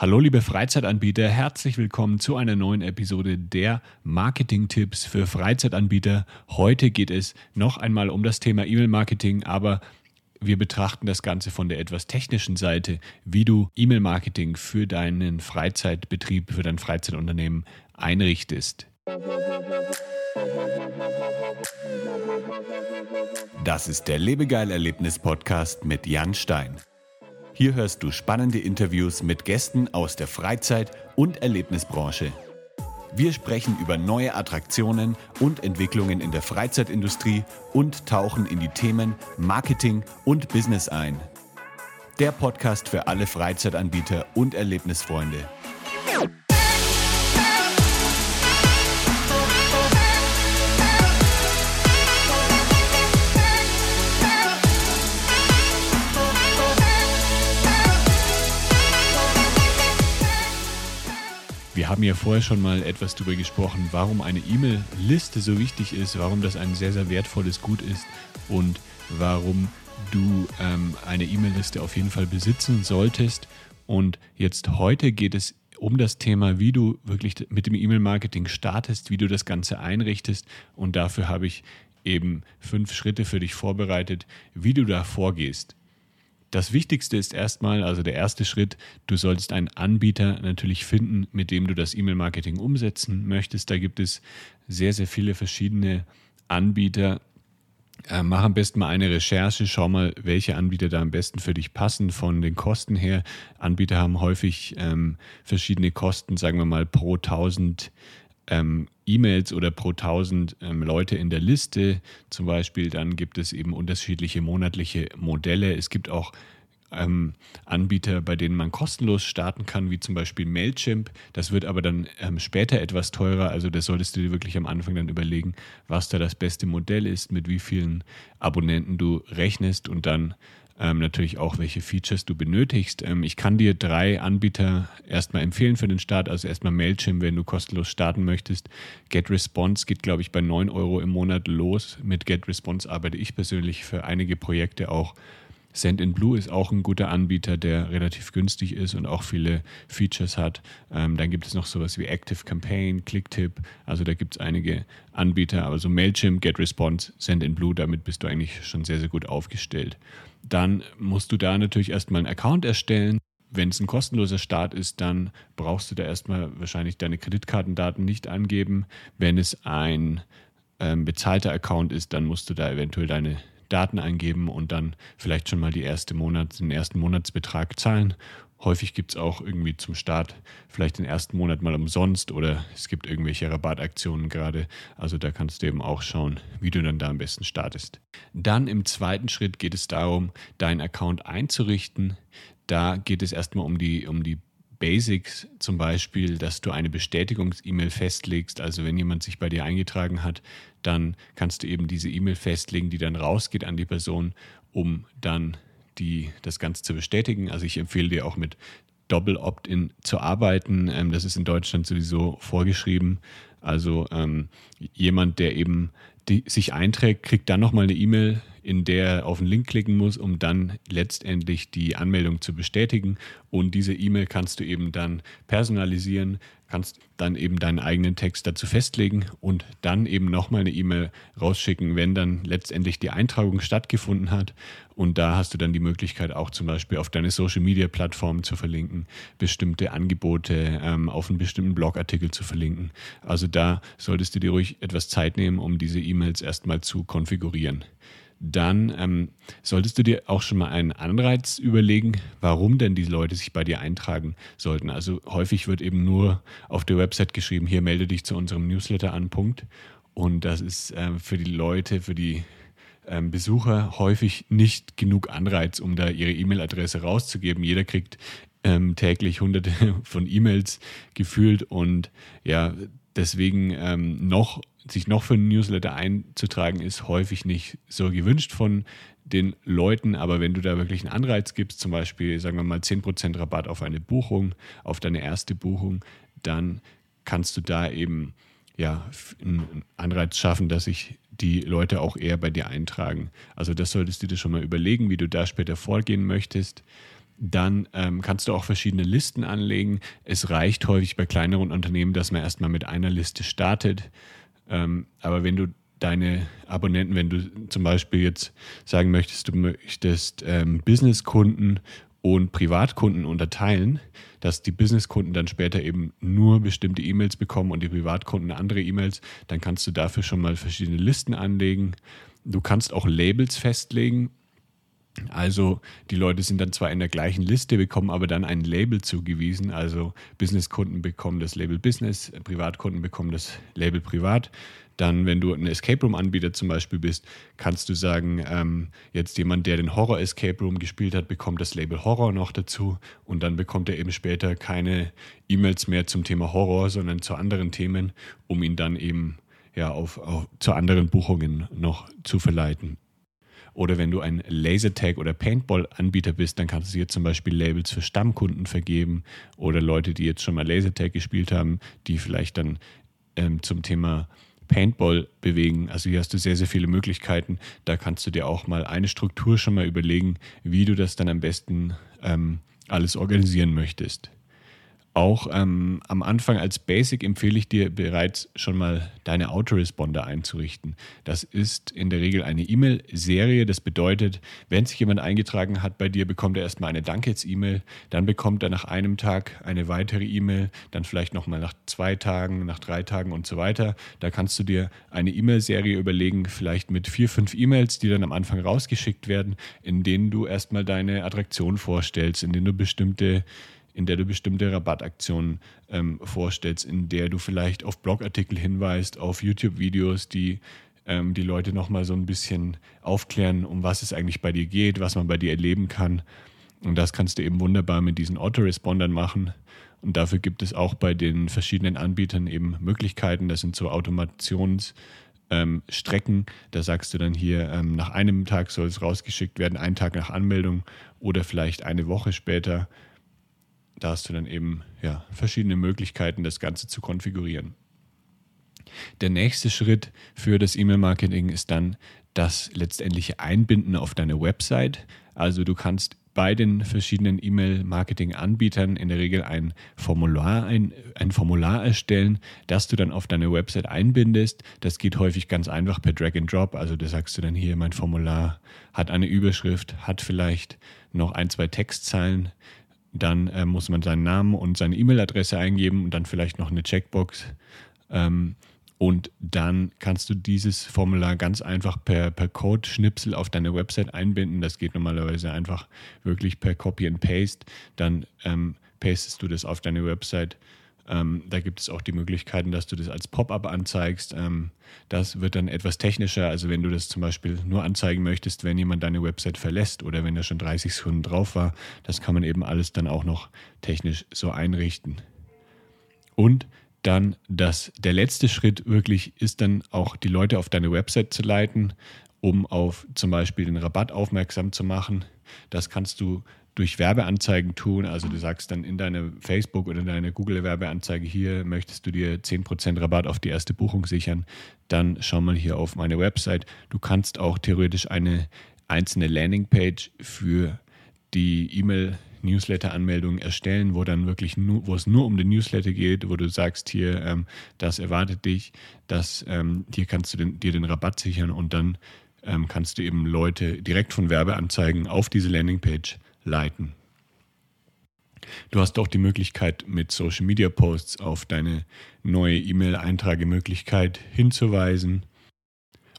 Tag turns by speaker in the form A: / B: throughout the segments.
A: Hallo liebe Freizeitanbieter, herzlich willkommen zu einer neuen Episode der Marketing-Tipps für Freizeitanbieter. Heute geht es noch einmal um das Thema E-Mail-Marketing, aber wir betrachten das Ganze von der etwas technischen Seite, wie du E-Mail-Marketing für deinen Freizeitbetrieb, für dein Freizeitunternehmen einrichtest. Das ist der Lebegeil-Erlebnis-Podcast mit Jan Stein. Hier hörst du spannende Interviews mit Gästen aus der Freizeit- und Erlebnisbranche. Wir sprechen über neue Attraktionen und Entwicklungen in der Freizeitindustrie und tauchen in die Themen Marketing und Business ein. Der Podcast für alle Freizeitanbieter und Erlebnisfreunde. Haben ja vorher schon mal etwas darüber gesprochen, warum eine E-Mail-Liste so wichtig ist, warum das ein sehr, sehr wertvolles Gut ist und warum du ähm, eine E-Mail-Liste auf jeden Fall besitzen solltest. Und jetzt heute geht es um das Thema, wie du wirklich mit dem E-Mail-Marketing startest, wie du das Ganze einrichtest. Und dafür habe ich eben fünf Schritte für dich vorbereitet, wie du da vorgehst. Das Wichtigste ist erstmal, also der erste Schritt, du solltest einen Anbieter natürlich finden, mit dem du das E-Mail-Marketing umsetzen möchtest. Da gibt es sehr, sehr viele verschiedene Anbieter. Äh, mach am besten mal eine Recherche, schau mal, welche Anbieter da am besten für dich passen von den Kosten her. Anbieter haben häufig ähm, verschiedene Kosten, sagen wir mal pro 1000 ähm, E-Mails oder pro 1000 ähm, Leute in der Liste zum Beispiel. Dann gibt es eben unterschiedliche monatliche Modelle. Es gibt auch ähm, Anbieter, bei denen man kostenlos starten kann, wie zum Beispiel Mailchimp. Das wird aber dann ähm, später etwas teurer. Also das solltest du dir wirklich am Anfang dann überlegen, was da das beste Modell ist, mit wie vielen Abonnenten du rechnest und dann ähm, natürlich auch, welche Features du benötigst. Ähm, ich kann dir drei Anbieter erstmal empfehlen für den Start. Also erstmal Mailchimp, wenn du kostenlos starten möchtest. GetResponse geht, glaube ich, bei 9 Euro im Monat los. Mit GetResponse arbeite ich persönlich für einige Projekte auch. Send ist auch ein guter Anbieter, der relativ günstig ist und auch viele Features hat. Ähm, dann gibt es noch sowas wie Active Campaign, Clicktip. Also da gibt es einige Anbieter, aber so Mailchimp, GetResponse, Send damit bist du eigentlich schon sehr, sehr gut aufgestellt dann musst du da natürlich erstmal einen Account erstellen. Wenn es ein kostenloser Start ist, dann brauchst du da erstmal wahrscheinlich deine Kreditkartendaten nicht angeben. Wenn es ein ähm, bezahlter Account ist, dann musst du da eventuell deine Daten eingeben und dann vielleicht schon mal die erste Monat, den ersten Monatsbetrag zahlen Häufig gibt es auch irgendwie zum Start vielleicht den ersten Monat mal umsonst oder es gibt irgendwelche Rabattaktionen gerade. Also da kannst du eben auch schauen, wie du dann da am besten startest. Dann im zweiten Schritt geht es darum, deinen Account einzurichten. Da geht es erstmal um die, um die Basics, zum Beispiel, dass du eine Bestätigungs-E-Mail festlegst. Also wenn jemand sich bei dir eingetragen hat, dann kannst du eben diese E-Mail festlegen, die dann rausgeht an die Person, um dann die, das Ganze zu bestätigen. Also ich empfehle dir auch mit Doppel Opt-in zu arbeiten. Ähm, das ist in Deutschland sowieso vorgeschrieben. Also ähm, jemand, der eben die, sich einträgt, kriegt dann nochmal eine E-Mail, in der er auf den Link klicken muss, um dann letztendlich die Anmeldung zu bestätigen. Und diese E-Mail kannst du eben dann personalisieren, kannst dann eben deinen eigenen Text dazu festlegen und dann eben nochmal eine E-Mail rausschicken, wenn dann letztendlich die Eintragung stattgefunden hat. Und da hast du dann die Möglichkeit, auch zum Beispiel auf deine Social-Media-Plattformen zu verlinken, bestimmte Angebote ähm, auf einen bestimmten Blogartikel zu verlinken. Also da solltest du dir ruhig etwas Zeit nehmen, um diese E-Mails erstmal zu konfigurieren dann ähm, solltest du dir auch schon mal einen Anreiz überlegen, warum denn die Leute sich bei dir eintragen sollten. Also häufig wird eben nur auf der Website geschrieben, hier melde dich zu unserem Newsletter an, Punkt. Und das ist ähm, für die Leute, für die ähm, Besucher häufig nicht genug Anreiz, um da ihre E-Mail-Adresse rauszugeben. Jeder kriegt ähm, täglich hunderte von E-Mails gefühlt und ja, deswegen ähm, noch sich noch für einen Newsletter einzutragen, ist häufig nicht so gewünscht von den Leuten. Aber wenn du da wirklich einen Anreiz gibst, zum Beispiel, sagen wir mal, 10% Rabatt auf eine Buchung, auf deine erste Buchung, dann kannst du da eben ja, einen Anreiz schaffen, dass sich die Leute auch eher bei dir eintragen. Also das solltest du dir schon mal überlegen, wie du da später vorgehen möchtest. Dann ähm, kannst du auch verschiedene Listen anlegen. Es reicht häufig bei kleineren Unternehmen, dass man erstmal mit einer Liste startet. Ähm, aber wenn du deine Abonnenten, wenn du zum Beispiel jetzt sagen möchtest, du möchtest ähm, Businesskunden und Privatkunden unterteilen, dass die Businesskunden dann später eben nur bestimmte E-Mails bekommen und die Privatkunden andere E-Mails, dann kannst du dafür schon mal verschiedene Listen anlegen. Du kannst auch Labels festlegen. Also die Leute sind dann zwar in der gleichen Liste, bekommen aber dann ein Label zugewiesen. Also Businesskunden bekommen das Label Business, Privatkunden bekommen das Label Privat. Dann, wenn du ein Escape Room-Anbieter zum Beispiel bist, kannst du sagen, ähm, jetzt jemand, der den Horror Escape Room gespielt hat, bekommt das Label Horror noch dazu und dann bekommt er eben später keine E-Mails mehr zum Thema Horror, sondern zu anderen Themen, um ihn dann eben ja, auf, auf, zu anderen Buchungen noch zu verleiten. Oder wenn du ein Lasertag oder Paintball-Anbieter bist, dann kannst du hier zum Beispiel Labels für Stammkunden vergeben oder Leute, die jetzt schon mal Lasertag gespielt haben, die vielleicht dann ähm, zum Thema Paintball bewegen. Also hier hast du sehr, sehr viele Möglichkeiten. Da kannst du dir auch mal eine Struktur schon mal überlegen, wie du das dann am besten ähm, alles organisieren möchtest. Auch ähm, am Anfang als Basic empfehle ich dir bereits schon mal deine Autoresponder einzurichten. Das ist in der Regel eine E-Mail-Serie. Das bedeutet, wenn sich jemand eingetragen hat bei dir, bekommt er erstmal eine Dankes-E-Mail, dann bekommt er nach einem Tag eine weitere E-Mail, dann vielleicht nochmal nach zwei Tagen, nach drei Tagen und so weiter. Da kannst du dir eine E-Mail-Serie überlegen, vielleicht mit vier, fünf E-Mails, die dann am Anfang rausgeschickt werden, in denen du erstmal deine Attraktion vorstellst, in denen du bestimmte in der du bestimmte Rabattaktionen ähm, vorstellst, in der du vielleicht auf Blogartikel hinweist, auf YouTube-Videos, die ähm, die Leute nochmal so ein bisschen aufklären, um was es eigentlich bei dir geht, was man bei dir erleben kann. Und das kannst du eben wunderbar mit diesen Autorespondern machen. Und dafür gibt es auch bei den verschiedenen Anbietern eben Möglichkeiten. Das sind so Automations- ähm. Da sagst du dann hier, ähm, nach einem Tag soll es rausgeschickt werden, einen Tag nach Anmeldung oder vielleicht eine Woche später da hast du dann eben ja, verschiedene Möglichkeiten, das Ganze zu konfigurieren. Der nächste Schritt für das E-Mail-Marketing ist dann das letztendliche Einbinden auf deine Website. Also du kannst bei den verschiedenen E-Mail-Marketing-Anbietern in der Regel ein Formular, ein, ein Formular erstellen, das du dann auf deine Website einbindest. Das geht häufig ganz einfach per Drag and Drop. Also da sagst du dann hier, mein Formular hat eine Überschrift, hat vielleicht noch ein, zwei Textzeilen, dann äh, muss man seinen Namen und seine E-Mail-Adresse eingeben und dann vielleicht noch eine Checkbox. Ähm, und dann kannst du dieses Formular ganz einfach per, per Code-Schnipsel auf deine Website einbinden. Das geht normalerweise einfach wirklich per Copy and Paste. Dann ähm, pastest du das auf deine Website ähm, da gibt es auch die Möglichkeiten, dass du das als Pop-up anzeigst. Ähm, das wird dann etwas technischer. Also wenn du das zum Beispiel nur anzeigen möchtest, wenn jemand deine Website verlässt oder wenn er schon 30 Sekunden drauf war, das kann man eben alles dann auch noch technisch so einrichten. Und dann das, der letzte Schritt wirklich ist dann auch die Leute auf deine Website zu leiten, um auf zum Beispiel den Rabatt aufmerksam zu machen. Das kannst du durch Werbeanzeigen tun. Also du sagst dann in deine Facebook oder in deine Google-Werbeanzeige hier, möchtest du dir 10% Rabatt auf die erste Buchung sichern, dann schau mal hier auf meine Website. Du kannst auch theoretisch eine einzelne Landingpage für die E-Mail Newsletter-Anmeldung erstellen, wo dann wirklich nur, wo es nur um den Newsletter geht, wo du sagst, hier, ähm, das erwartet dich, das, ähm, hier kannst du den, dir den Rabatt sichern und dann ähm, kannst du eben Leute direkt von Werbeanzeigen auf diese Landingpage leiten. Du hast auch die Möglichkeit, mit Social Media Posts auf deine neue E-Mail-Eintragemöglichkeit hinzuweisen.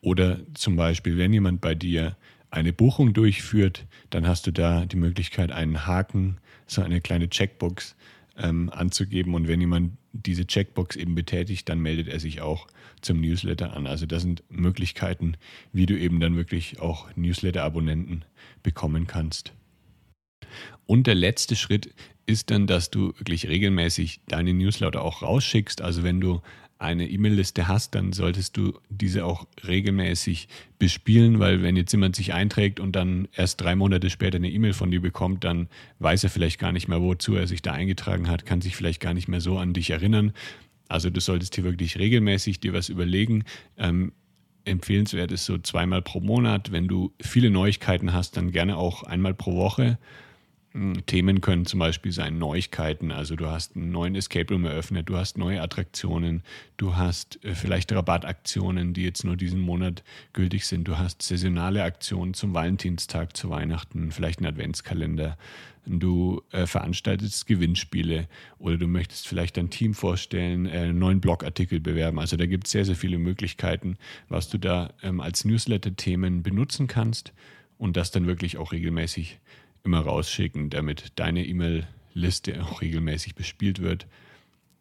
A: Oder zum Beispiel, wenn jemand bei dir eine Buchung durchführt, dann hast du da die Möglichkeit, einen Haken, so eine kleine Checkbox ähm, anzugeben. Und wenn jemand diese Checkbox eben betätigt, dann meldet er sich auch zum Newsletter an. Also das sind Möglichkeiten, wie du eben dann wirklich auch Newsletter-Abonnenten bekommen kannst. Und der letzte Schritt ist dann, dass du wirklich regelmäßig deine Newsletter auch rausschickst. Also wenn du eine E-Mail-Liste hast, dann solltest du diese auch regelmäßig bespielen, weil wenn jetzt jemand sich einträgt und dann erst drei Monate später eine E-Mail von dir bekommt, dann weiß er vielleicht gar nicht mehr, wozu er sich da eingetragen hat, kann sich vielleicht gar nicht mehr so an dich erinnern. Also du solltest hier wirklich regelmäßig dir was überlegen. Ähm, empfehlenswert ist so zweimal pro Monat. Wenn du viele Neuigkeiten hast, dann gerne auch einmal pro Woche. Hm, Themen können zum Beispiel sein Neuigkeiten, also du hast einen neuen Escape Room eröffnet, du hast neue Attraktionen, du hast äh, vielleicht Rabattaktionen, die jetzt nur diesen Monat gültig sind, du hast saisonale Aktionen zum Valentinstag, zu Weihnachten, vielleicht einen Adventskalender, du äh, veranstaltest Gewinnspiele oder du möchtest vielleicht dein Team vorstellen, äh, einen neuen Blogartikel bewerben. Also da gibt es sehr, sehr viele Möglichkeiten, was du da ähm, als Newsletter-Themen benutzen kannst und das dann wirklich auch regelmäßig immer rausschicken, damit deine E-Mail-Liste auch regelmäßig bespielt wird.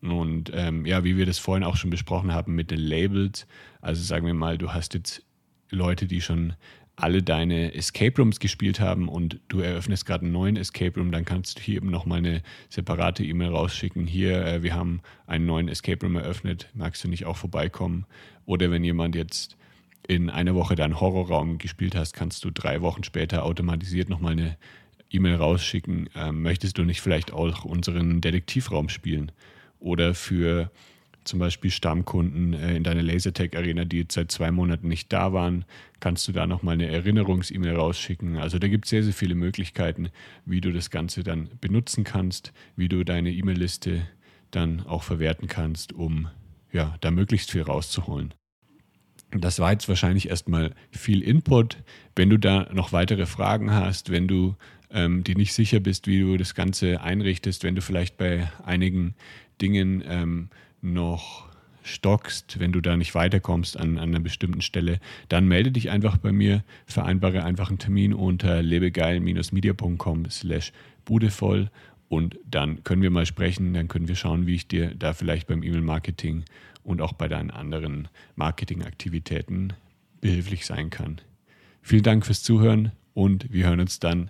A: Und ähm, ja, wie wir das vorhin auch schon besprochen haben mit den Labels, also sagen wir mal, du hast jetzt Leute, die schon alle deine Escape Rooms gespielt haben und du eröffnest gerade einen neuen Escape Room, dann kannst du hier eben nochmal eine separate E-Mail rausschicken. Hier, äh, wir haben einen neuen Escape Room eröffnet, magst du nicht auch vorbeikommen? Oder wenn jemand jetzt in einer Woche deinen Horrorraum gespielt hast, kannst du drei Wochen später automatisiert nochmal eine E-Mail rausschicken, ähm, möchtest du nicht vielleicht auch unseren Detektivraum spielen? Oder für zum Beispiel Stammkunden äh, in deiner Lasertag-Arena, die jetzt seit zwei Monaten nicht da waren, kannst du da nochmal eine Erinnerungs-E-Mail rausschicken. Also da gibt es sehr, sehr viele Möglichkeiten, wie du das Ganze dann benutzen kannst, wie du deine E-Mail-Liste dann auch verwerten kannst, um ja, da möglichst viel rauszuholen. Das war jetzt wahrscheinlich erstmal viel Input. Wenn du da noch weitere Fragen hast, wenn du ähm, dir nicht sicher bist, wie du das Ganze einrichtest, wenn du vielleicht bei einigen Dingen ähm, noch stockst, wenn du da nicht weiterkommst an, an einer bestimmten Stelle, dann melde dich einfach bei mir, vereinbare einfach einen Termin unter lebegeil-media.com slash budevoll und dann können wir mal sprechen, dann können wir schauen, wie ich dir da vielleicht beim E-Mail-Marketing und auch bei deinen anderen Marketingaktivitäten behilflich sein kann. Vielen Dank fürs Zuhören und wir hören uns dann